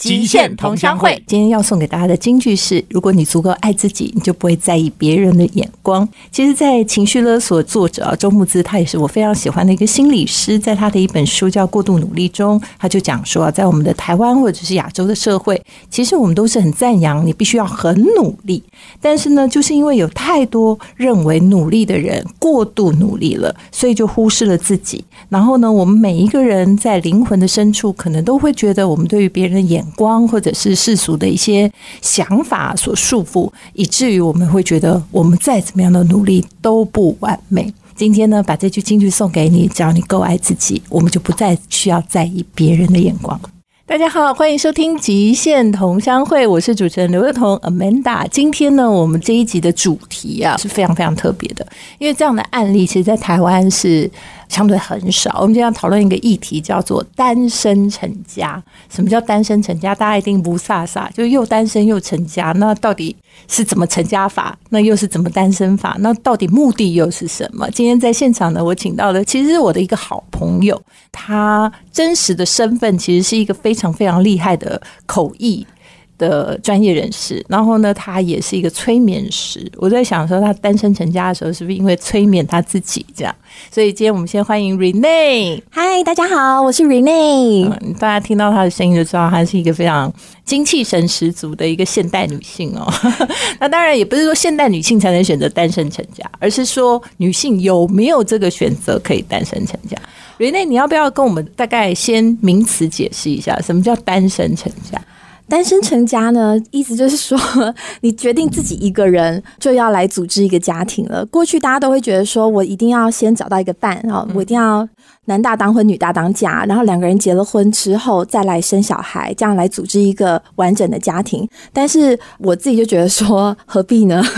极限同乡会，今天要送给大家的金句是：如果你足够爱自己，你就不会在意别人的眼光。其实，在情绪勒索作者啊周木子，他也是我非常喜欢的一个心理师，在他的一本书叫《过度努力》中，他就讲说啊，在我们的台湾或者是亚洲的社会，其实我们都是很赞扬你必须要很努力，但是呢，就是因为有太多认为努力的人过度努力了，所以就忽视了自己。然后呢，我们每一个人在灵魂的深处，可能都会觉得我们对于别人的眼。光或者是世俗的一些想法所束缚，以至于我们会觉得我们再怎么样的努力都不完美。今天呢，把这句金句送给你，只要你够爱自己，我们就不再需要在意别人的眼光。大家好，欢迎收听极限同乡会，我是主持人刘若彤 Amanda。今天呢，我们这一集的主题啊是非常非常特别的，因为这样的案例，其实在台湾是。相对很少。我们今天要讨论一个议题，叫做单身成家。什么叫单身成家？大家一定不飒飒，就又单身又成家。那到底是怎么成家法？那又是怎么单身法？那到底目的又是什么？今天在现场呢，我请到的其实是我的一个好朋友，他真实的身份其实是一个非常非常厉害的口译。的专业人士，然后呢，他也是一个催眠师。我在想说，他单身成家的时候，是不是因为催眠他自己这样？所以今天我们先欢迎 Rene。嗨，大家好，我是 Rene。大家听到她的声音就知道，她是一个非常精气神十足的一个现代女性哦。那当然也不是说现代女性才能选择单身成家，而是说女性有没有这个选择可以单身成家？Rene，你要不要跟我们大概先名词解释一下，什么叫单身成家？单身成家呢，意思就是说，你决定自己一个人就要来组织一个家庭了。过去大家都会觉得说，我一定要先找到一个伴，然后我一定要男大当婚，女大当嫁，然后两个人结了婚之后再来生小孩，这样来组织一个完整的家庭。但是我自己就觉得说，何必呢？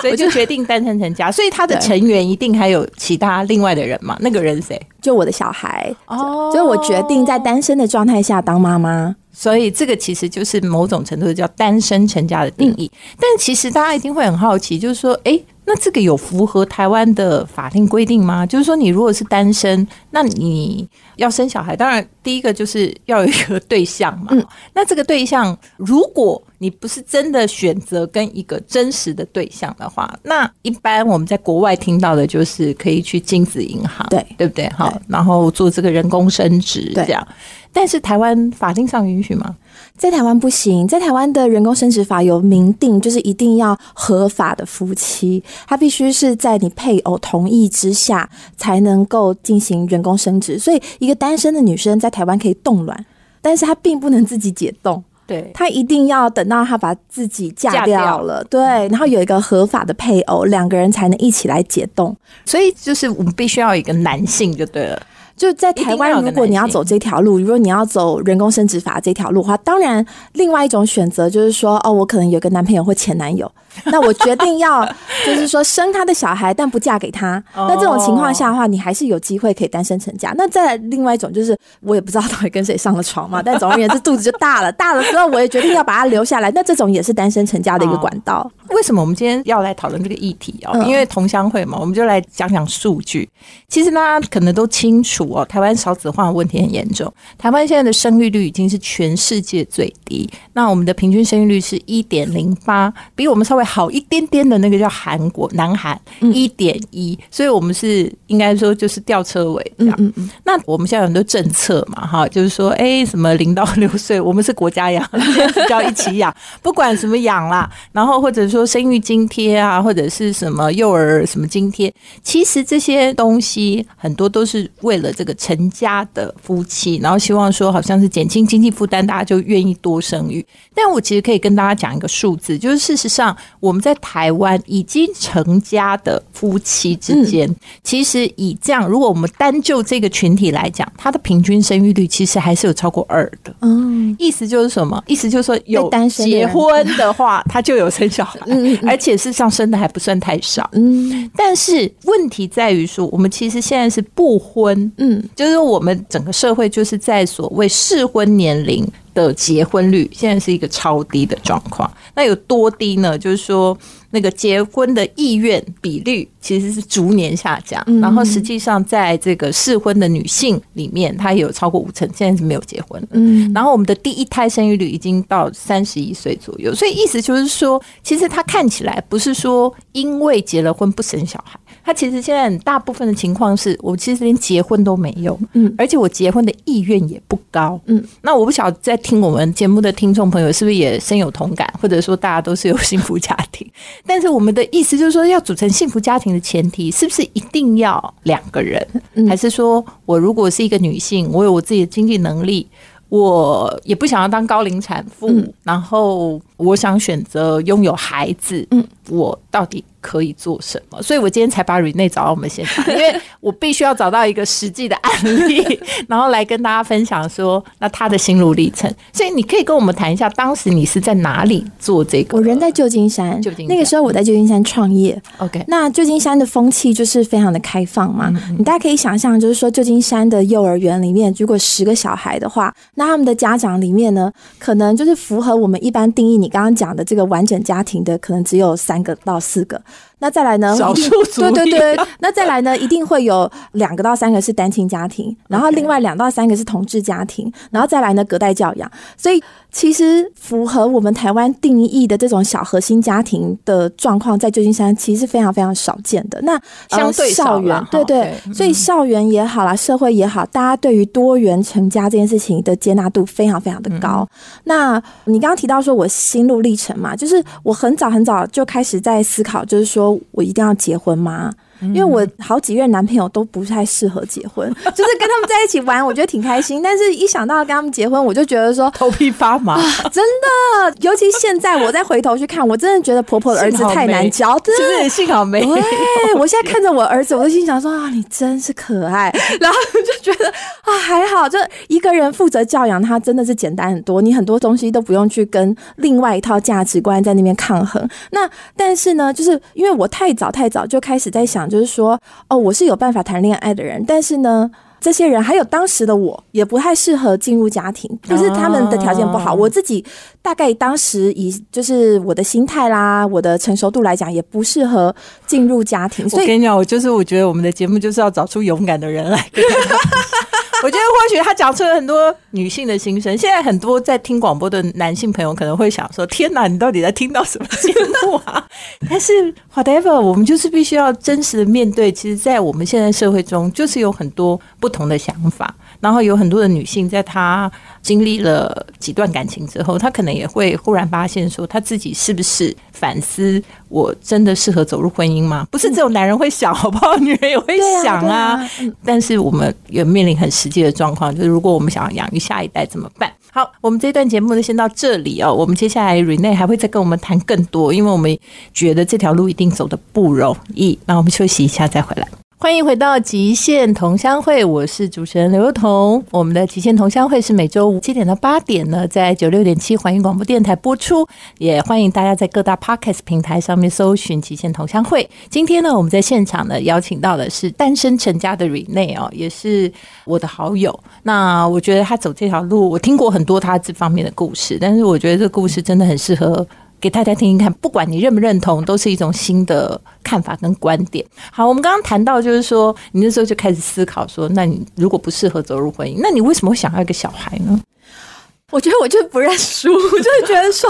所以就决定单身成家。所以他的成员一定还有其他另外的人嘛？那个人谁？就我的小孩哦。所以我决定在单身的状态下当妈妈。所以这个其实就是某种程度叫单身成家的定义，但其实大家一定会很好奇，就是说，哎，那这个有符合台湾的法定规定吗？就是说，你如果是单身，那你要生小孩，当然第一个就是要有一个对象嘛。那这个对象如果你不是真的选择跟一个真实的对象的话，那一般我们在国外听到的就是可以去精子银行，对对不对？好，然后做这个人工生殖这样。但是台湾法定上允许吗？在台湾不行，在台湾的人工生殖法有明定，就是一定要合法的夫妻，他必须是在你配偶同意之下才能够进行人工生殖。所以，一个单身的女生在台湾可以冻卵，但是她并不能自己解冻。对，她一定要等到她把自己嫁掉了，对，然后有一个合法的配偶，两个人才能一起来解冻。所以，就是我们必须要有一个男性就对了。就在台湾，如果你要走这条路，如果你要走人工生殖法这条路的话，当然，另外一种选择就是说，哦，我可能有个男朋友或前男友。那我决定要，就是说生他的小孩，但不嫁给他。那这种情况下的话，你还是有机会可以单身成家。那再另外一种就是，我也不知道到底跟谁上了床嘛。但总而言之，肚子就大了，大了之后我也决定要把他留下来。那这种也是单身成家的一个管道。为什么我们今天要来讨论这个议题哦？因为同乡会嘛，我们就来讲讲数据。其实大家可能都清楚哦，台湾少子化问题很严重。台湾现在的生育率已经是全世界最低。那我们的平均生育率是一点零八，比我们稍微。好一点点的那个叫韩国，南韩一点一，所以我们是应该说就是吊车尾这样。嗯嗯那我们现在很多政策嘛，哈，就是说，哎，什么零到六岁，我们是国家养，要一起养，不管什么养啦，然后或者说生育津贴啊，或者是什么幼儿什么津贴，其实这些东西很多都是为了这个成家的夫妻，然后希望说好像是减轻经济负担，大家就愿意多生育。但我其实可以跟大家讲一个数字，就是事实上我们在台湾已经成家的夫妻之间，其实以这样，如果我们单就这个群体来讲，他的平均生育率其实还是有超过二的。嗯，意思就是什么？意思就是说有结婚的话，他就有生小孩，而且事实上生的还不算太少。嗯，但是问题在于说，我们其实现在是不婚，嗯，就是我们整个社会就是在所谓适婚年龄。的结婚率现在是一个超低的状况。那有多低呢？就是说。那个结婚的意愿比率其实是逐年下降，然后实际上在这个适婚的女性里面，她有超过五成现在是没有结婚的。嗯，然后我们的第一胎生育率已经到三十一岁左右，所以意思就是说，其实她看起来不是说因为结了婚不生小孩。她其实现在大部分的情况是我其实连结婚都没有，嗯，而且我结婚的意愿也不高，嗯。那我不晓得在听我们节目的听众朋友是不是也深有同感，或者说大家都是有幸福家庭？但是我们的意思就是说，要组成幸福家庭的前提，是不是一定要两个人？还是说我如果是一个女性，我有我自己的经济能力，我也不想要当高龄产妇，然后我想选择拥有孩子，嗯，我到底？可以做什么？所以我今天才把 Rene 找到我们现场，因为我必须要找到一个实际的案例，然后来跟大家分享说，那他的心路历程。所以你可以跟我们谈一下，当时你是在哪里做这个？我人在旧金山，旧金那个时候我在旧金山创业。OK，那旧金山的风气就是非常的开放嘛。你大家可以想象，就是说旧金山的幼儿园里面，如果十个小孩的话，那他们的家长里面呢，可能就是符合我们一般定义你刚刚讲的这个完整家庭的，可能只有三个到四个。那再来呢？少数族对对对。那再来呢？一定会有两个到三个是单亲家庭，然后另外两到三个是同志家庭，然后再来呢隔代教养。所以其实符合我们台湾定义的这种小核心家庭的状况，在旧金山其实是非常非常少见的。那相对校园，对对，所以校园也好啦，社会也好，大家对于多元成家这件事情的接纳度非常非常的高。那你刚刚提到说我心路历程嘛，就是我很早很早就开始在思考，就是说。我一定要结婚吗？因为我好几任男朋友都不太适合结婚，就是跟他们在一起玩，我觉得挺开心。但是一想到跟他们结婚，我就觉得说头皮发麻，真的。尤其现在我再回头去看，我真的觉得婆婆的儿子太难教，真的幸好没。对，我现在看着我儿子，我就心想说啊，你真是可爱。然后就觉得啊，还好，就一个人负责教养他，真的是简单很多。你很多东西都不用去跟另外一套价值观在那边抗衡。那但是呢，就是因为我太早太早就开始在想。就是说，哦，我是有办法谈恋爱的人，但是呢，这些人还有当时的我，也不太适合进入家庭，就是他们的条件不好。我自己大概当时以就是我的心态啦，我的成熟度来讲，也不适合进入家庭。我跟你讲，我就是我觉得我们的节目就是要找出勇敢的人来。我觉得或许他讲出了很多女性的心声。现在很多在听广播的男性朋友可能会想说：“天哪，你到底在听到什么节目啊？” 但是 whatever，我们就是必须要真实的面对。其实，在我们现在社会中，就是有很多不同的想法。然后有很多的女性，在她经历了几段感情之后，她可能也会忽然发现，说她自己是不是反思：我真的适合走入婚姻吗？不是只有男人会想，好不好？女人也会想啊。但是我们也面临很实际的状况，就是如果我们想要养育下一代怎么办？好，我们这段节目就先到这里哦。我们接下来 Rene 还会再跟我们谈更多，因为我们觉得这条路一定走的不容易。那我们休息一下再回来。欢迎回到极限同乡会，我是主持人刘彤。我们的极限同乡会是每周五七点到八点呢，在九六点七环宇广播电台播出。也欢迎大家在各大 podcast 平台上面搜寻极限同乡会。今天呢，我们在现场呢邀请到的是单身成家的 Rene 哦，也是我的好友。那我觉得他走这条路，我听过很多他这方面的故事，但是我觉得这个故事真的很适合。给大家听听看，不管你认不认同，都是一种新的看法跟观点。好，我们刚刚谈到，就是说，你那时候就开始思考说，那你如果不适合走入婚姻，那你为什么会想要一个小孩呢？我觉得我就不认输，我就是觉得说，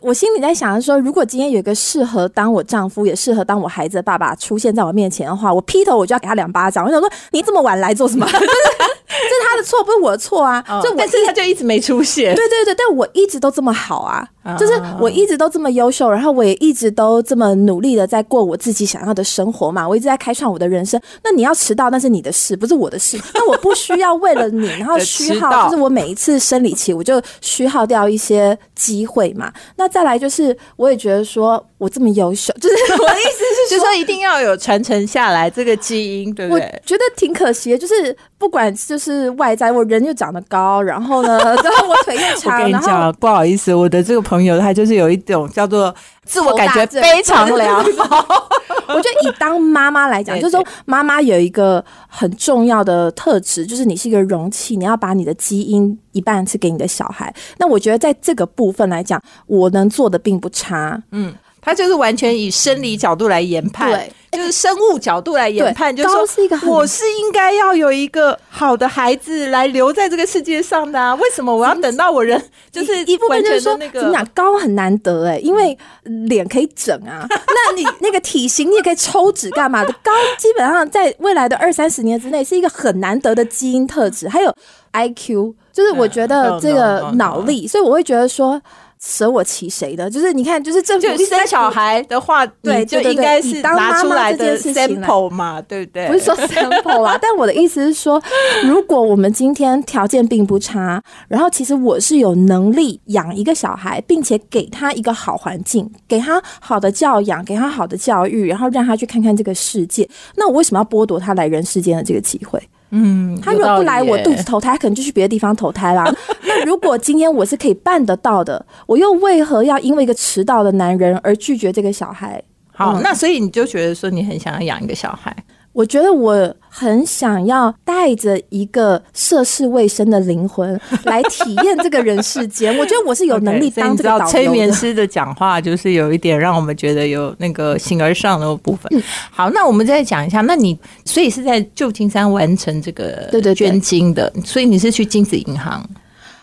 我心里在想说，如果今天有一个适合当我丈夫，也适合当我孩子的爸爸出现在我面前的话，我劈头我就要给他两巴掌。我想说，你这么晚来做什么？这是他的错，不是我的错啊！就但是他就一直没出现。对对对，但我一直都这么好啊，就是我一直都这么优秀，然后我也一直都这么努力的在过我自己想要的生活嘛。我一直在开创我的人生。那你要迟到，那是你的事，不是我的事。那我不需要为了你，然后虚耗，就是我每一次生理期，我就虚耗掉一些机会嘛。那再来就是，我也觉得说我这么优秀，就是我的意思是，就说一定要有传承下来这个基因，对不对？觉得挺可惜的，就是不管就是。外在我人又长得高，然后呢，然 后我腿又长。我跟你讲，不好意思，我的这个朋友，他就是有一种叫做自我感觉非常良好。我觉得以当妈妈来讲，就是说妈妈有一个很重要的特质，就是你是一个容器，你要把你的基因一半是给你的小孩。那我觉得在这个部分来讲，我能做的并不差。嗯，他就是完全以生理角度来研判。生物角度来研判，就是说，我是应该要有一个好的孩子来留在这个世界上的啊？为什么我要等到我人就是一部分就是说那个怎么讲高很难得哎，因为脸可以整啊，那你那个体型你也可以抽脂干嘛的？高基本上在未来的二三十年之内是一个很难得的基因特质，还有 I Q，就是我觉得这个脑力，所以我会觉得说。舍我其谁的？就是你看，就是政府生小孩的话，对，就应该是拿出来的 sample 嘛，对不对？不是说 sample 啊，但我的意思是说，如果我们今天条件并不差，然后其实我是有能力养一个小孩，并且给他一个好环境，给他好的教养，给他好的教育，然后让他去看看这个世界，那我为什么要剥夺他来人世间的这个机会？嗯，他如果不来我肚子投胎，可能就去别的地方投胎啦。那如果今天我是可以办得到的，我又为何要因为一个迟到的男人而拒绝这个小孩？好，那所以你就觉得说你很想要养一个小孩。我觉得我很想要带着一个涉世未深的灵魂来体验这个人世间。我觉得我是有能力当这个催眠师的讲话，就是有一点让我们觉得有那个形而上的部分。好，那我们再讲一下，那你所以是在旧金山完成这个对对捐精的，所以你是去金子银行。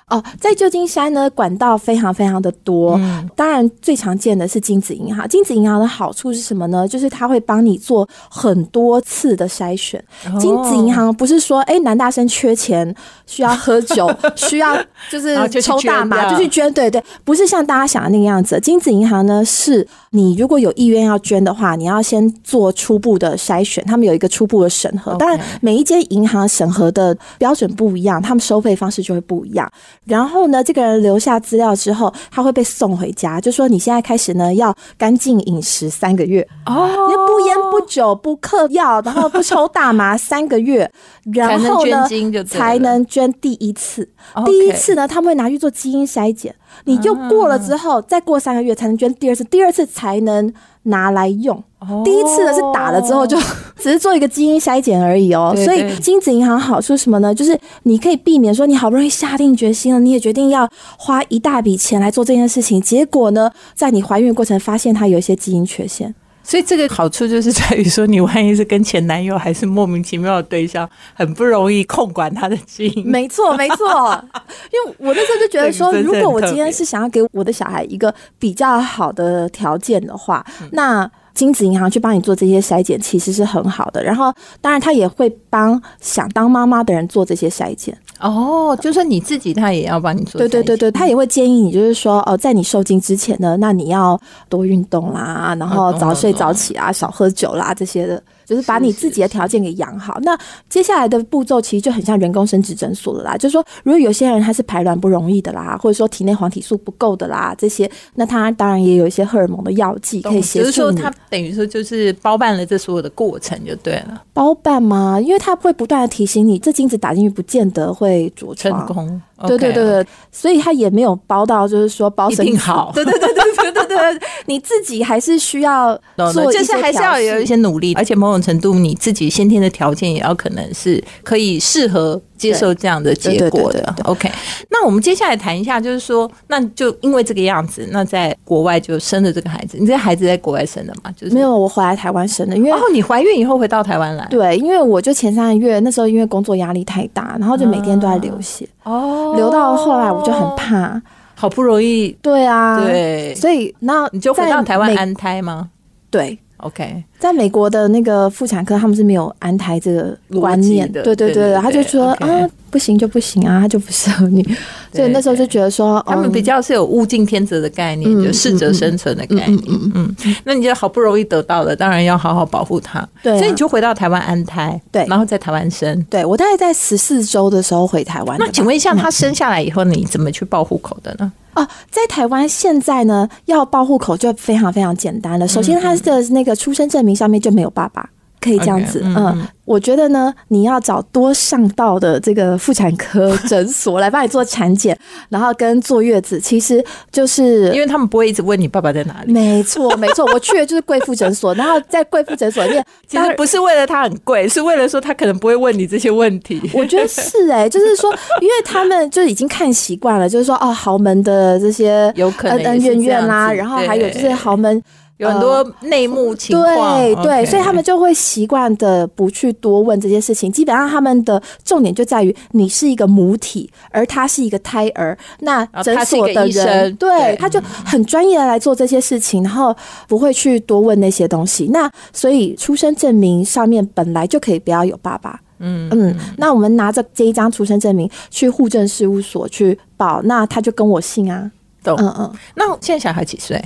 哦，在旧金山呢，管道非常非常的多。当然，最常见的是精子银行。精子银行的好处是什么呢？就是它会帮你做很多次的筛选。精子银行不是说，哎，男大生缺钱需要喝酒，需要就是抽大麻就去捐，对对，不是像大家想的那个样子。精子银行呢，是你如果有意愿要捐的话，你要先做初步的筛选，他们有一个初步的审核。当然，每一间银行审核的标准不一样，他们收费方式就会不一样。然后呢，这个人留下资料之后，他会被送回家，就说你现在开始呢要干净饮食三个月。哦，你不烟不酒不嗑药，然后不抽大麻三个月，然后呢才能捐第一次。第一次呢，他们会拿去做基因筛检，你就过了之后，再过三个月才能捐第二次，第二次才能拿来用。第一次呢是打了之后就只是做一个基因筛检而已哦，所以精子银行好处什么呢？就是你可以避免说你好不容易下定决心了，你也决定要花一大笔钱来做这件事情，结果呢，在你怀孕过程发现它有一些基因缺陷。所以这个好处就是在于说，你万一是跟前男友还是莫名其妙的对象，很不容易控管他的基因。没错，没错。因为我那时候就觉得说，如果我今天是想要给我的小孩一个比较好的条件的话，那。精子银行去帮你做这些筛检，其实是很好的。然后，当然他也会帮想当妈妈的人做这些筛检。哦，就是你自己，他也要帮你做。对对对对，他也会建议你，就是说，哦，在你受精之前呢，那你要多运动啦，然后早睡早起啊，少喝酒啦，这些的。就是把你自己的条件给养好，那接下来的步骤其实就很像人工生殖诊所了啦。就是说，如果有些人他是排卵不容易的啦，或者说体内黄体素不够的啦，这些，那他当然也有一些荷尔蒙的药剂可以协助你。说他等于说就是包办了这所有的过程就对了。包办吗？因为他会不断的提醒你，这精子打进去不见得会着成功。对对对对，所以他也没有包到，就是说包生好。对对对对对对对，你自己还是需要做，就是还是要有一些努力，而且某种程度你自己先天的条件也要可能是可以适合。接受这样的结果的，OK。那我们接下来谈一下，就是说，那就因为这个样子，那在国外就生了这个孩子。你这孩子在国外生的嘛？就是没有，我回来台湾生的。因为哦，你怀孕以后回到台湾来？对，因为我就前三个月那时候因为工作压力太大，然后就每天都在流血。哦，流到后来我就很怕，好不容易。对啊，对，所以那你就回到台湾安胎吗？对。OK，在美国的那个妇产科，他们是没有安胎这个观念的。对对对，他就说啊，不行就不行啊，他就不适合你。所以那时候就觉得说，他们比较是有物竞天择的概念，就适者生存的概念。嗯嗯，那你就好不容易得到了，当然要好好保护它。对，所以你就回到台湾安胎，对，然后在台湾生。对我大概在十四周的时候回台湾。那请问一下，他生下来以后，你怎么去报户口的呢？哦，在台湾现在呢，要报户口就非常非常简单了。首先，他的那个出生证明上面就没有爸爸。可以这样子，嗯。我觉得呢，你要找多上道的这个妇产科诊所来帮你做产检，然后跟坐月子，其实就是因为他们不会一直问你爸爸在哪里。没错，没错，我去的就是贵妇诊所，然后在贵妇诊所里面，其实不是为了它很贵，是为了说他可能不会问你这些问题。我觉得是哎，就是说，因为他们就已经看习惯了，就是说哦，豪门的这些有可能恩怨怨啦，然后还有就是豪门。有很多内幕情况，对对，所以他们就会习惯的不去多问这些事情。基本上他们的重点就在于你是一个母体，而他是一个胎儿。那诊所的人，对，他就很专业的来做这些事情，然后不会去多问那些东西。那所以出生证明上面本来就可以不要有爸爸。嗯嗯，那我们拿着这一张出生证明去户政事务所去报，那他就跟我姓啊。懂，嗯嗯。那现在小孩几岁？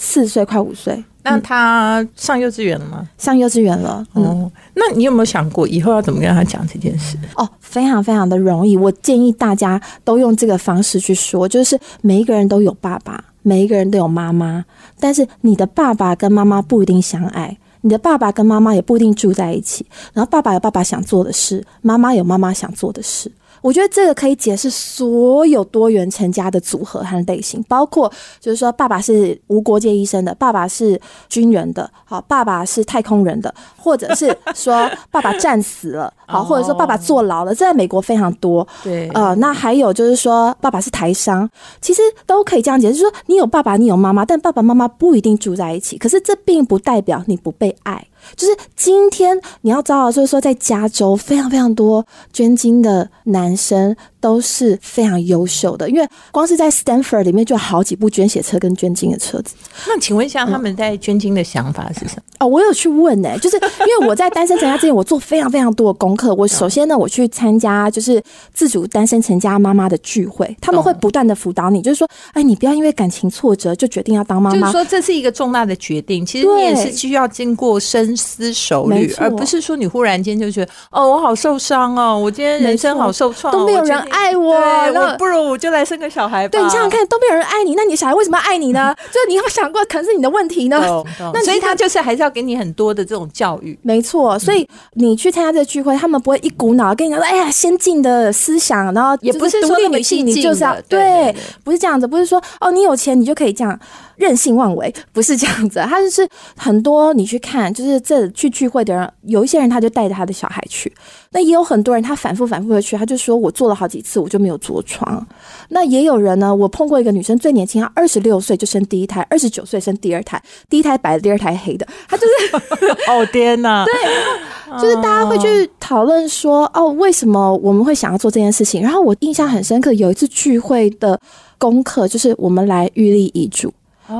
四岁快五岁，那他上幼稚园了吗？上幼稚园了。哦，那你有没有想过以后要怎么跟他讲这件事？哦，非常非常的容易。我建议大家都用这个方式去说，就是每一个人都有爸爸，每一个人都有妈妈，但是你的爸爸跟妈妈不一定相爱，你的爸爸跟妈妈也不一定住在一起。然后爸爸有爸爸想做的事，妈妈有妈妈想做的事。我觉得这个可以解释所有多元成家的组合和类型，包括就是说，爸爸是无国界医生的，爸爸是军人的，好，爸爸是太空人的，或者是说爸爸战死了，好，或者说爸爸坐牢了，这在美国非常多。对，呃，那还有就是说，爸爸是台商，其实都可以这样解释，就是说，你有爸爸，你有妈妈，但爸爸妈妈不一定住在一起，可是这并不代表你不被爱。就是今天你要知道，就是说，在加州非常非常多捐精的男生。都是非常优秀的，因为光是在 Stanford 里面就有好几部捐血车跟捐精的车子。那请问一下，他们在捐精的想法是什么？哦，我有去问呢，就是因为我在单身成家之前，我做非常非常多的功课。我首先呢，我去参加就是自主单身成家妈妈的聚会，他们会不断的辅导你，就是说，哎，你不要因为感情挫折就决定要当妈妈。就是说，这是一个重大的决定，其实你也是需要经过深思熟虑，而不是说你忽然间就觉得，哦，我好受伤哦，我今天人生好受创，都没有人。爱我，我不如我就来生个小孩吧。对你想想看，都没有人爱你，那你小孩为什么要爱你呢？就是你有想过，可能是你的问题呢。那所以他就是还是要给你很多的这种教育。没错，所以你去参加这个聚会，他们不会一股脑跟你讲说：“哎呀，先进的思想。”然后也不是独立女性，你就是要对，不是这样子，不是说哦，你有钱你就可以这样。任性妄为不是这样子，他就是很多你去看，就是这去聚会的人，有一些人他就带着他的小孩去，那也有很多人他反复反复的去，他就说我做了好几次我就没有着床。那也有人呢，我碰过一个女生最年轻，她二十六岁就生第一胎，二十九岁生第二胎，第一胎白的，第二胎黑的，她就是 哦天呐，对，就是大家会去讨论说哦，为什么我们会想要做这件事情？然后我印象很深刻，有一次聚会的功课就是我们来预立遗嘱。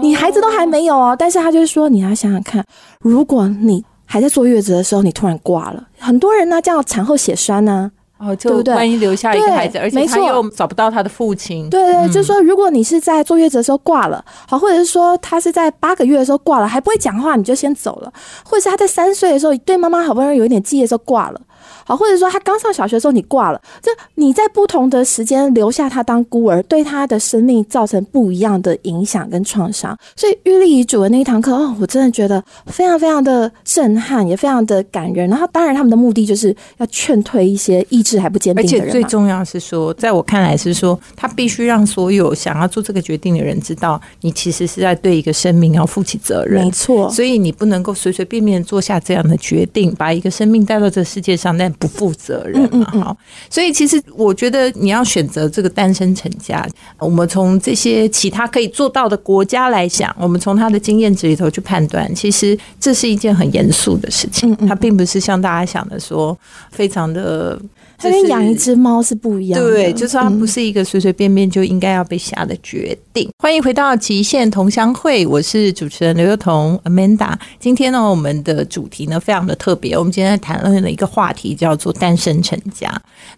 你孩子都还没有哦，但是他就是说，你要想想看，如果你还在坐月子的时候，你突然挂了，很多人呢叫产后血栓呢，哦，对不对？万一留下一个孩子，而且他又找不到他的父亲，对对，就是说，如果你是在坐月子的时候挂了，好，或者是说他是在八个月的时候挂了，还不会讲话，你就先走了，或者是他在三岁的时候对妈妈好不容易有一点记忆的时候挂了。好，或者说他刚上小学的时候你挂了，这你在不同的时间留下他当孤儿，对他的生命造成不一样的影响跟创伤。所以玉立遗嘱的那一堂课，哦，我真的觉得非常非常的震撼，也非常的感人。然后当然他们的目的就是要劝退一些意志还不坚定的人。而且最重要是说，在我看来是说，他必须让所有想要做这个决定的人知道，你其实是在对一个生命要负起责任。没错，所以你不能够随随便便做下这样的决定，把一个生命带到这个世界上，但不负责任嘛，好，所以其实我觉得你要选择这个单身成家，我们从这些其他可以做到的国家来讲，我们从他的经验值里头去判断，其实这是一件很严肃的事情，它并不是像大家想的说非常的。它跟养一只猫是不一样，对，就是它不是一个随随便便就应该要被下的决定。欢迎回到极限同乡会，我是主持人刘幼彤 Amanda。今天呢，我们的主题呢非常的特别，我们今天谈论的一个话题叫做单身成家。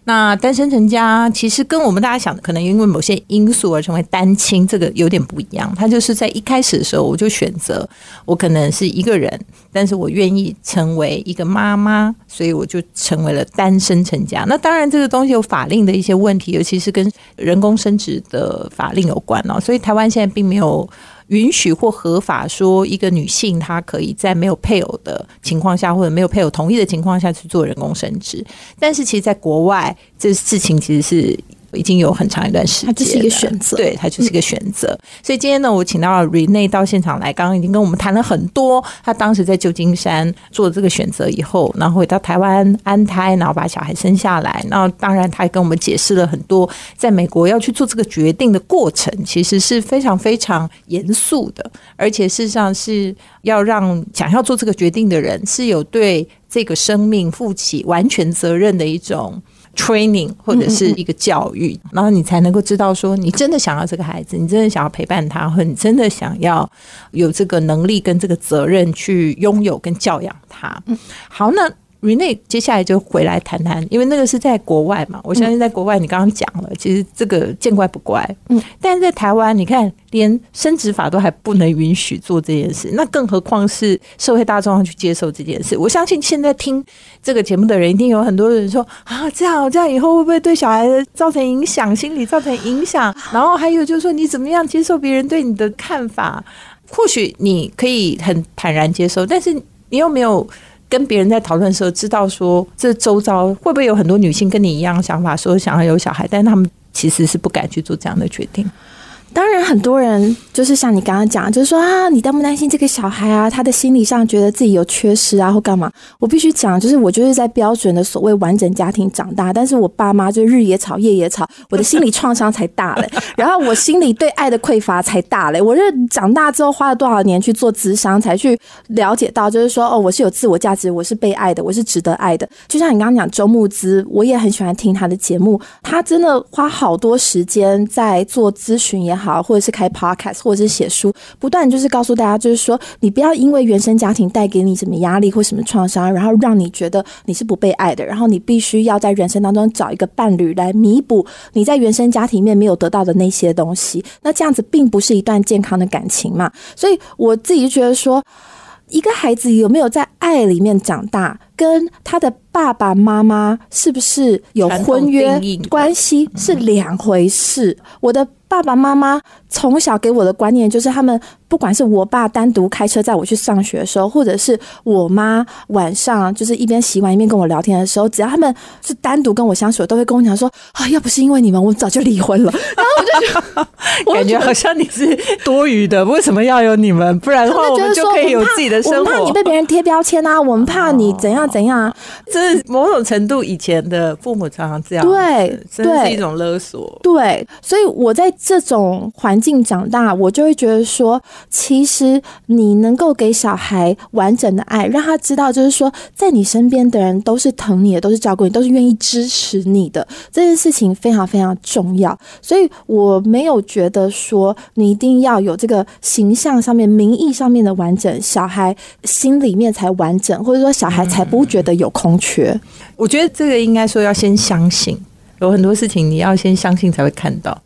那单身成家其实跟我们大家想的，可能因为某些因素而成为单亲，这个有点不一样。它就是在一开始的时候，我就选择我可能是一个人，但是我愿意成为一个妈妈，所以我就成为了单身成家。那当然，这个东西有法令的一些问题，尤其是跟人工生殖的法令有关哦。所以台湾现在并没有允许或合法说一个女性她可以在没有配偶的情况下，或者没有配偶同意的情况下去做人工生殖。但是其实，在国外这事情其实是。已经有很长一段时间，它就是一个选择，对，它就是一个选择。所以今天呢，我请到 Rene 到现场来，刚刚已经跟我们谈了很多。他当时在旧金山做这个选择以后，然后回到台湾安胎，然后把小孩生下来。那当然，他也跟我们解释了很多，在美国要去做这个决定的过程，其实是非常非常严肃的，而且事实上是要让想要做这个决定的人是有对这个生命负起完全责任的一种。Training 或者是一个教育，然后你才能够知道说，你真的想要这个孩子，你真的想要陪伴他，或你真的想要有这个能力跟这个责任去拥有跟教养他。好，那。Rene 接下来就回来谈谈，因为那个是在国外嘛。我相信在国外，你刚刚讲了，其实这个见怪不怪。嗯，但是在台湾，你看连生殖法都还不能允许做这件事，那更何况是社会大众要去接受这件事？我相信现在听这个节目的人，一定有很多人说啊，这样这样以后会不会对小孩造成影响，心理造成影响？然后还有就是说，你怎么样接受别人对你的看法？或许你可以很坦然接受，但是你又没有。跟别人在讨论的时候，知道说这周遭会不会有很多女性跟你一样想法，说想要有小孩，但他们其实是不敢去做这样的决定。当然，很多人就是像你刚刚讲，就是说啊，你担不担心这个小孩啊？他的心理上觉得自己有缺失啊，或干嘛？我必须讲，就是我就是在标准的所谓完整家庭长大，但是我爸妈就日也吵，夜也吵，我的心理创伤才大嘞。然后我心里对爱的匮乏才大嘞。我是长大之后花了多少年去做智商，才去了解到，就是说哦，我是有自我价值，我是被爱的，我是值得爱的。就像你刚刚讲周牧之，我也很喜欢听他的节目，他真的花好多时间在做咨询也好。好，或者是开 podcast，或者是写书，不断就是告诉大家，就是说，你不要因为原生家庭带给你什么压力或什么创伤，然后让你觉得你是不被爱的，然后你必须要在人生当中找一个伴侣来弥补你在原生家庭里面没有得到的那些东西。那这样子并不是一段健康的感情嘛？所以我自己觉得说，一个孩子有没有在爱里面长大，跟他的爸爸妈妈是不是有婚约关系是两回事。我的。爸爸妈妈从小给我的观念就是，他们不管是我爸单独开车载我去上学的时候，或者是我妈晚上就是一边洗碗一边跟我聊天的时候，只要他们是单独跟我相处，都会跟我讲说：“啊，要不是因为你们，我早就离婚了。”然后我就觉得，感觉好像你是多余的，为什么要有你们？不然的话，我们就可以有自己的生活。我们怕你被别人贴标签啊，我们怕你怎样怎样啊。这是某种程度以前的父母常常这样，对，这是一种勒索。对，所以我在。这种环境长大，我就会觉得说，其实你能够给小孩完整的爱，让他知道，就是说，在你身边的人都是疼你的，都是照顾你，都是愿意支持你的，这件事情非常非常重要。所以我没有觉得说你一定要有这个形象上面、名义上面的完整，小孩心里面才完整，或者说小孩才不觉得有空缺。我觉得这个应该说要先相信，有很多事情你要先相信才会看到。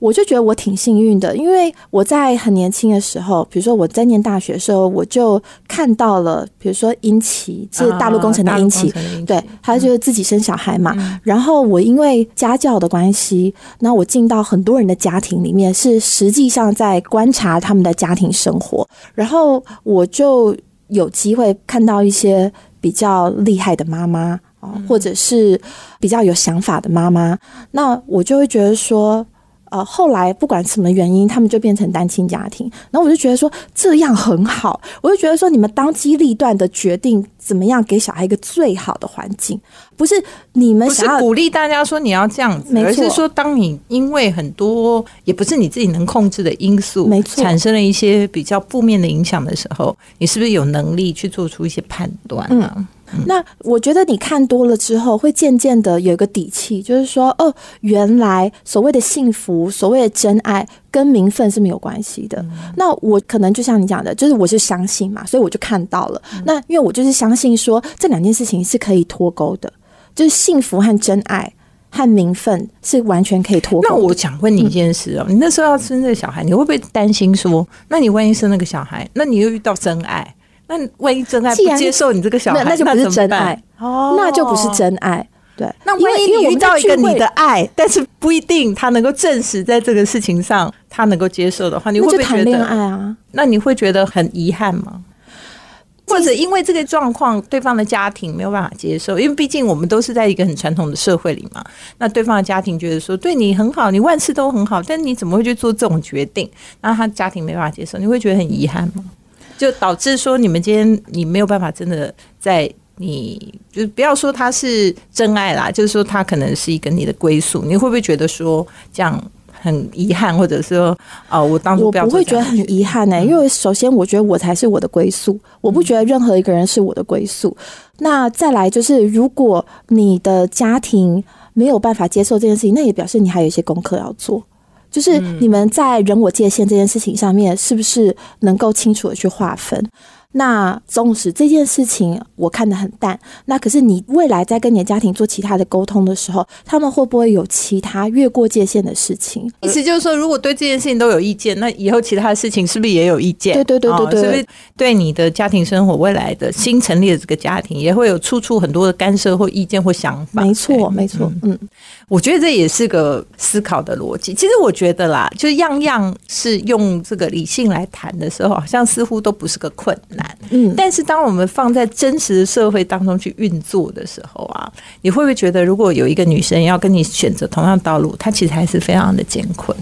我就觉得我挺幸运的，因为我在很年轻的时候，比如说我在念大学的时候，我就看到了，比如说英奇是大陆工程的英奇，对，他就是自己生小孩嘛。然后我因为家教的关系，那我进到很多人的家庭里面，是实际上在观察他们的家庭生活，然后我就有机会看到一些比较厉害的妈妈啊，或者是比较有想法的妈妈，那我就会觉得说。呃，后来不管什么原因，他们就变成单亲家庭。然后我就觉得说这样很好，我就觉得说你们当机立断的决定怎么样给小孩一个最好的环境，不是你们不是鼓励大家说你要这样子，而是说当你因为很多也不是你自己能控制的因素，没错，产生了一些比较负面的影响的时候，你是不是有能力去做出一些判断呢？那我觉得你看多了之后，会渐渐的有一个底气，就是说，哦，原来所谓的幸福，所谓的真爱，跟名分是没有关系的。那我可能就像你讲的，就是我是相信嘛，所以我就看到了。那因为我就是相信说，这两件事情是可以脱钩的，就是幸福和真爱和名分是完全可以脱钩。那我想问你一件事哦，你那时候要生这个小孩，你会不会担心说，那你万一生那个小孩，那你又遇到真爱？那万一真爱不接受你这个小孩，那就不是真爱哦，那就不是真爱。对，那万一你遇到一个你的爱，但是不一定他能够证实在这个事情上他能够接受的话，你会不会谈恋爱啊？那你会觉得很遗憾吗？或者因为这个状况，对方的家庭没有办法接受？因为毕竟我们都是在一个很传统的社会里嘛。那对方的家庭觉得说对你很好，你万事都很好，但你怎么会去做这种决定？那他家庭没办法接受，你会觉得很遗憾吗？就导致说你们今天你没有办法真的在。你就是不要说他是真爱啦，就是说他可能是一个你的归宿，你会不会觉得说这样很遗憾，或者说啊，我当初我不会觉得很遗憾呢？因为首先我觉得我才是我的归宿，我不觉得任何一个人是我的归宿。那再来就是，如果你的家庭没有办法接受这件事情，那也表示你还有一些功课要做，就是你们在人我界限这件事情上面，是不是能够清楚的去划分？那纵使这件事情我看得很淡，那可是你未来在跟你的家庭做其他的沟通的时候，他们会不会有其他越过界限的事情？意思就是说，如果对这件事情都有意见，那以后其他的事情是不是也有意见？对对对对对，是不是对你的家庭生活未来的新成立的这个家庭也会有处处很多的干涉或意见或想法？没错没错，嗯，我觉得这也是个思考的逻辑。其实我觉得啦，就是样样是用这个理性来谈的时候，好像似乎都不是个困难。嗯，但是当我们放在真实的社会当中去运作的时候啊，你会不会觉得，如果有一个女生要跟你选择同样道路，她其实还是非常的艰困？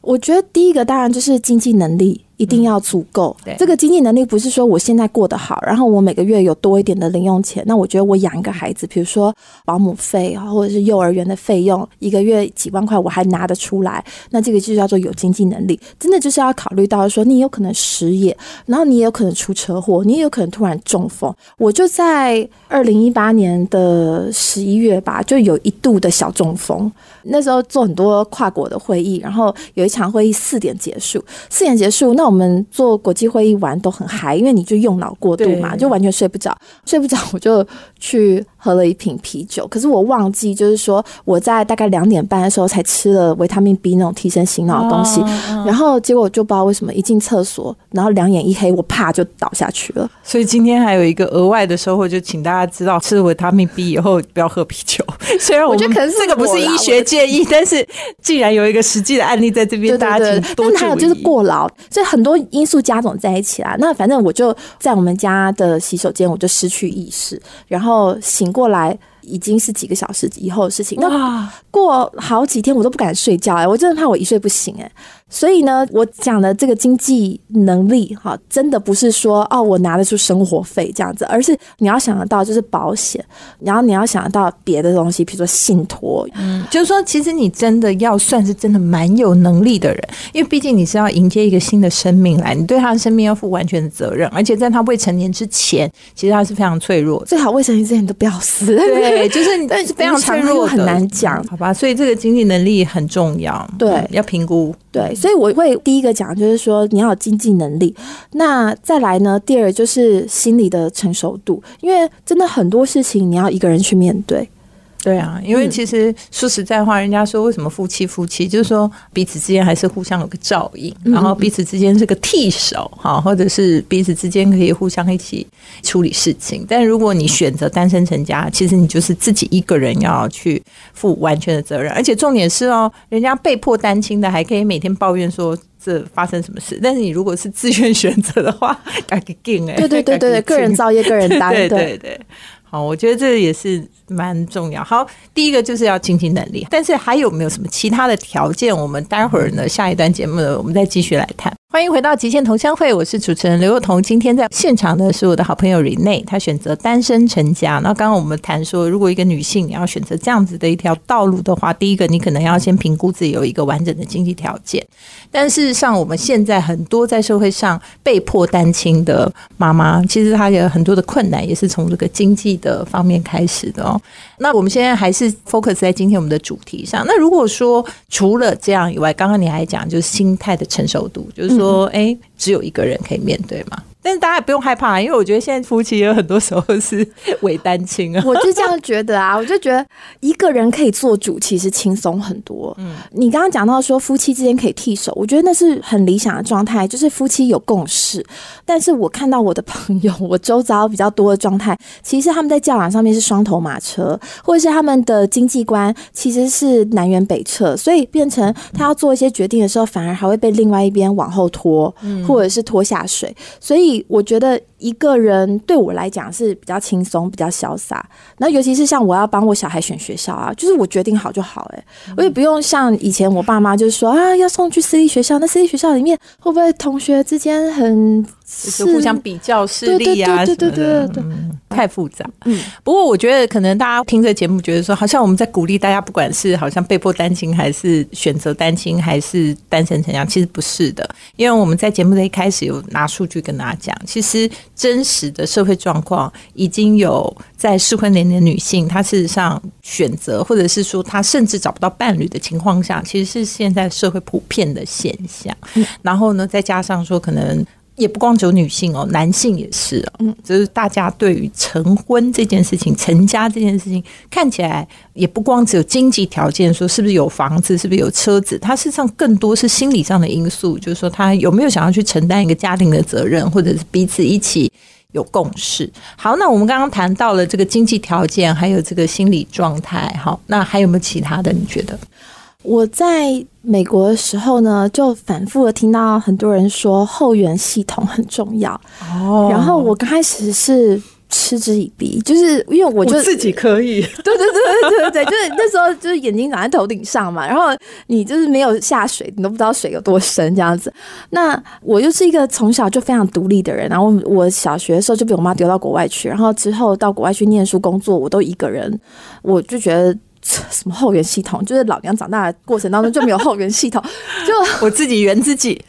我觉得第一个当然就是经济能力。一定要足够。这个经济能力不是说我现在过得好，然后我每个月有多一点的零用钱，那我觉得我养一个孩子，比如说保姆费啊，或者是幼儿园的费用，一个月几万块我还拿得出来，那这个就叫做有经济能力。真的就是要考虑到说，你有可能失业，然后你也有可能出车祸，你也有可能突然中风。我就在二零一八年的十一月吧，就有一度的小中风。那时候做很多跨国的会议，然后有一场会议四点结束，四点结束，那我们做国际会议玩都很嗨，因为你就用脑过度嘛，就完全睡不着，睡不着我就去喝了一瓶啤酒。可是我忘记，就是说我在大概两点半的时候才吃了维他命 B 那种提神醒脑的东西，然后结果就不知道为什么一进厕所，然后两眼一黑，我啪就倒下去了。所以今天还有一个额外的收获，就请大家知道吃维他命 B 以后不要喝啤酒。虽然我觉得可能这个不是医学。建议，但是既然有一个实际的案例在这边，大家请多注意。还有就是过劳，所以很多因素加总在一起啦。那反正我就在我们家的洗手间，我就失去意识，然后醒过来已经是几个小时以后的事情。那过好几天我都不敢睡觉哎，我真的怕我一睡不醒哎。所以呢，我讲的这个经济能力哈，真的不是说哦，我拿得出生活费这样子，而是你要想得到就是保险，然后你要想得到别的东西，比如说信托，嗯，就是说，其实你真的要算是真的蛮有能力的人，因为毕竟你是要迎接一个新的生命来，你对他的生命要负完全的责任，而且在他未成年之前，其实他是非常脆弱，最好未成年之前都不要死，对，就是你 但是非常脆弱，很难讲，好吧？所以这个经济能力很重要，对，要评估，对。所以我会第一个讲，就是说你要有经济能力。那再来呢？第二就是心理的成熟度，因为真的很多事情你要一个人去面对。对啊，因为其实说实在话，人家说为什么夫妻夫妻，就是说彼此之间还是互相有个照应，然后彼此之间是个替手哈，或者是彼此之间可以互相一起处理事情。但如果你选择单身成家，其实你就是自己一个人要去负完全的责任，而且重点是哦，人家被迫单亲的还可以每天抱怨说这发生什么事，但是你如果是自愿 选择的话，该给劲哎，对对对对对，个人造业个人担，对。对对。好，我觉得这也是蛮重要。好，第一个就是要经济能力，但是还有没有什么其他的条件？我们待会儿呢，下一段节目呢，我们再继续来谈。欢迎回到极限同乡会，我是主持人刘若彤。今天在现场的是我的好朋友 Rene，她选择单身成家。那刚刚我们谈说，如果一个女性你要选择这样子的一条道路的话，第一个你可能要先评估自己有一个完整的经济条件。但事实上，我们现在很多在社会上被迫单亲的妈妈，其实她有很多的困难，也是从这个经济的方面开始的哦。那我们现在还是 focus 在今天我们的主题上。那如果说除了这样以外，刚刚你还讲就是心态的成熟度，就是说，哎，只有一个人可以面对吗？但是大家也不用害怕，因为我觉得现在夫妻有很多时候是伪单亲啊。我就这样觉得啊，我就觉得一个人可以做主，其实轻松很多。嗯，你刚刚讲到说夫妻之间可以替手，我觉得那是很理想的状态，就是夫妻有共识。但是我看到我的朋友，我周遭比较多的状态，其实他们在教养上面是双头马车，或者是他们的经济观其实是南辕北辙，所以变成他要做一些决定的时候，反而还会被另外一边往后拖，或者是拖下水。所以我觉得。一个人对我来讲是比较轻松、比较潇洒。那尤其是像我要帮我小孩选学校啊，就是我决定好就好，哎，我也不用像以前我爸妈就是说啊，要送去私立学校，那私立学校里面会不会同学之间很是互相比较势力啊？对对对对对，太复杂。嗯，不过我觉得可能大家听这节目，觉得说好像我们在鼓励大家，不管是好像被迫单亲，还是选择单亲，还是单身成家，其实不是的，因为我们在节目的一开始有拿数据跟大家讲，其实。真实的社会状况已经有在适婚年龄女性，她事实上选择，或者是说她甚至找不到伴侣的情况下，其实是现在社会普遍的现象。然后呢，再加上说可能。也不光只有女性哦，男性也是嗯，就是大家对于成婚这件事情、成家这件事情，看起来也不光只有经济条件，说是不是有房子，是不是有车子，它事实上更多是心理上的因素，就是说他有没有想要去承担一个家庭的责任，或者是彼此一起有共识。好，那我们刚刚谈到了这个经济条件，还有这个心理状态，好，那还有没有其他的？你觉得？我在美国的时候呢，就反复的听到很多人说后援系统很重要。哦，然后我刚开始是嗤之以鼻，就是因为我就自己可以，对对对对对对，就是那时候就是眼睛长在头顶上嘛，然后你就是没有下水，你都不知道水有多深这样子。那我就是一个从小就非常独立的人，然后我小学的时候就被我妈丢到国外去，然后之后到国外去念书工作，我都一个人，我就觉得。什么后援系统？就是老娘长大的过程当中就没有后援系统，就我自己圆自己。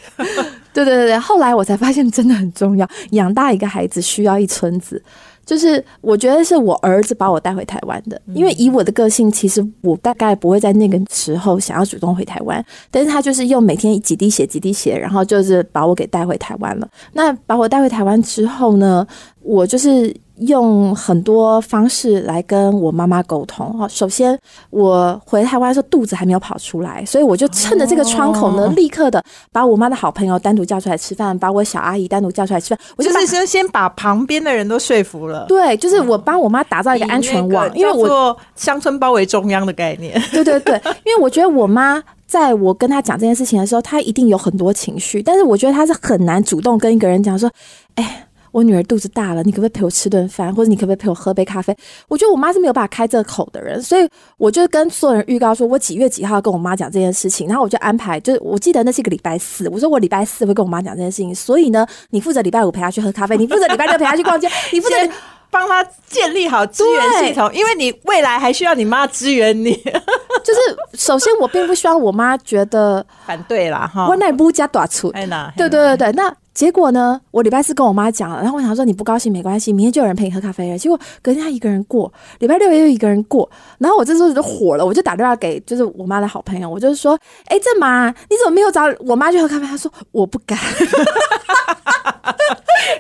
对对对对，后来我才发现真的很重要。养大一个孩子需要一村子，就是我觉得是我儿子把我带回台湾的，因为以我的个性，其实我大概不会在那个时候想要主动回台湾，但是他就是用每天几滴血几滴血，然后就是把我给带回台湾了。那把我带回台湾之后呢，我就是。用很多方式来跟我妈妈沟通哈。首先，我回台湾的时候肚子还没有跑出来，所以我就趁着这个窗口呢，立刻的把我妈的好朋友单独叫出来吃饭，把我小阿姨单独叫出来吃饭。我就是先先把旁边的人都说服了。对，就是我帮我妈打造一个安全网，因为我乡村包围中央的概念。对对对，因为我觉得我妈在我跟她讲这件事情的时候，她一定有很多情绪，但是我觉得她是很难主动跟一个人讲说，哎。我女儿肚子大了，你可不可以陪我吃顿饭，或者你可不可以陪我喝杯咖啡？我觉得我妈是没有办法开这个口的人，所以我就跟所有人预告说，我几月几号跟我妈讲这件事情，然后我就安排，就是我记得那是一个礼拜四，我说我礼拜四会跟我妈讲这件事情，所以呢，你负责礼拜五陪她去喝咖啡，你负责礼拜六陪她去逛街，你负责 帮她建立好资源系统，因为你未来还需要你妈支援你。就是首先我并不希望我妈觉得 反对啦，哈，我那不加短促，对对对对，那。结果呢？我礼拜四跟我妈讲了，然后我想说你不高兴没关系，明天就有人陪你喝咖啡了。结果隔天他一个人过，礼拜六也有一个人过，然后我这时候就火了，我就打电话给就是我妈的好朋友，我就是说，哎，郑妈，你怎么没有找我妈去喝咖啡？她说我不敢。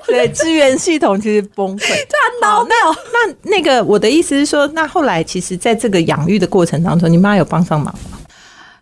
对，资源系统其实崩溃，对啊，闹那那那个我的意思是说，那后来其实在这个养育的过程当中，你妈有帮上忙吗？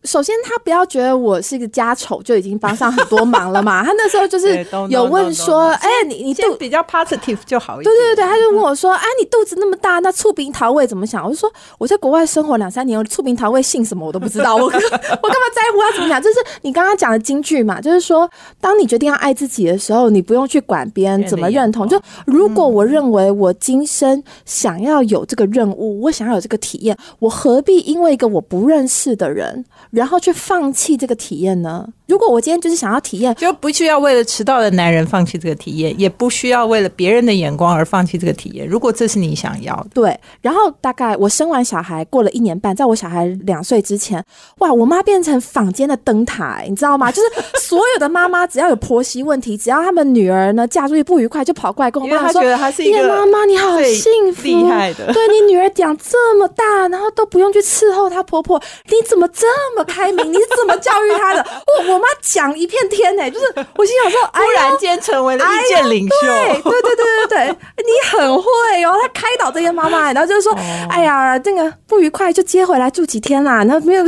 首先，他不要觉得我是一个家丑就已经帮上很多忙了嘛。他那时候就是有问说：“哎，你你就比较 positive 就好一点。”对对对，他就问我说：“哎，你肚子那么大，那醋饼桃味怎么想？”我就说：“我在国外生活两三年，醋饼桃味姓什么我都不知道，我 我干嘛在乎他怎么想？就是你刚刚讲的金句嘛？就是说，当你决定要爱自己的时候，你不用去管别人怎么认同。就如果我认为我今生想要有这个任务，我想要有这个体验，我何必因为一个我不认识的人？”然后去放弃这个体验呢？如果我今天就是想要体验，就不需要为了迟到的男人放弃这个体验，也不需要为了别人的眼光而放弃这个体验。如果这是你想要的，对。然后大概我生完小孩过了一年半，在我小孩两岁之前，哇，我妈变成坊间的灯塔，你知道吗？就是所有的妈妈只要有婆媳问题，只要他们女儿呢嫁出去不愉快，就跑过来跟我妈说：“叶妈妈你好幸福，厉害的，对你女儿养这么大，然后都不用去伺候她婆婆，你怎么这么开明？你是怎么教育她的？” 我我妈讲一片天呢，就是 我心想说，突然间成为了意见领袖，对对对对对对，你很会哦。他开导这些妈妈，然后就是说，哎呀，这个不愉快就接回来住几天啦，那没有。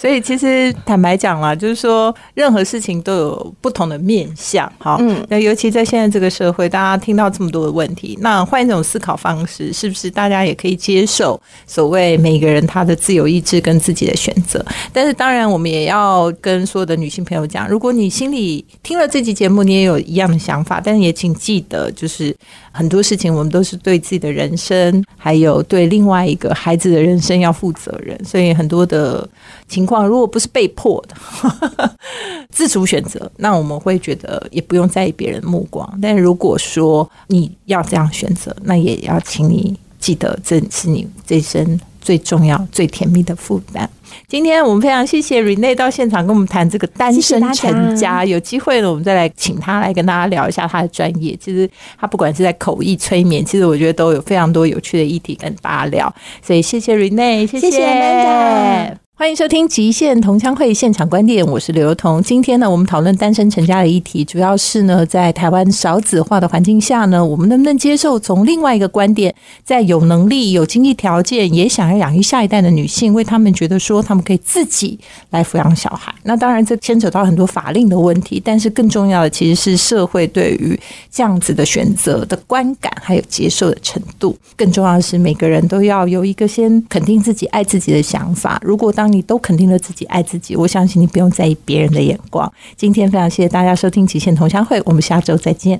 所以其实坦白讲啦，就是说任何事情都有不同的面相，哈，嗯，那尤其在现在这个社会，大家听到这么多的问题，那换一种思考方式，是不是大家也可以接受所谓每个人他的自由意志跟自己的选择？但是当然，我们也要跟所有的女性朋友讲，如果你心里听了这期节目，你也有一样的想法，但是也请记得，就是很多事情我们都是对自己的人生，还有对另外一个孩子的人生要负责任，所以很多的情。况如果不是被迫的 自主选择，那我们会觉得也不用在意别人目光。但如果说你要这样选择，那也要请你记得，这是你这一生最重要、最甜蜜的负担。今天我们非常谢谢 Rene 到现场跟我们谈这个单身成家。有机会呢，我们再来请他来跟大家聊一下他的专业。其实他不管是在口译、催眠，其实我觉得都有非常多有趣的议题跟大家聊。所以谢谢 Rene，谢谢。欢迎收听《极限同乡会》现场观点，我是刘彤。今天呢，我们讨论单身成家的议题，主要是呢，在台湾少子化的环境下呢，我们能不能接受从另外一个观点，在有能力、有经济条件，也想要养育下一代的女性，为他们觉得说，他们可以自己来抚养小孩。那当然，这牵扯到很多法令的问题，但是更重要的其实是社会对于这样子的选择的观感，还有接受的程度。更重要的是，每个人都要有一个先肯定自己、爱自己的想法。如果当你都肯定了自己爱自己，我相信你不用在意别人的眼光。今天非常谢谢大家收听《极限同乡会》，我们下周再见。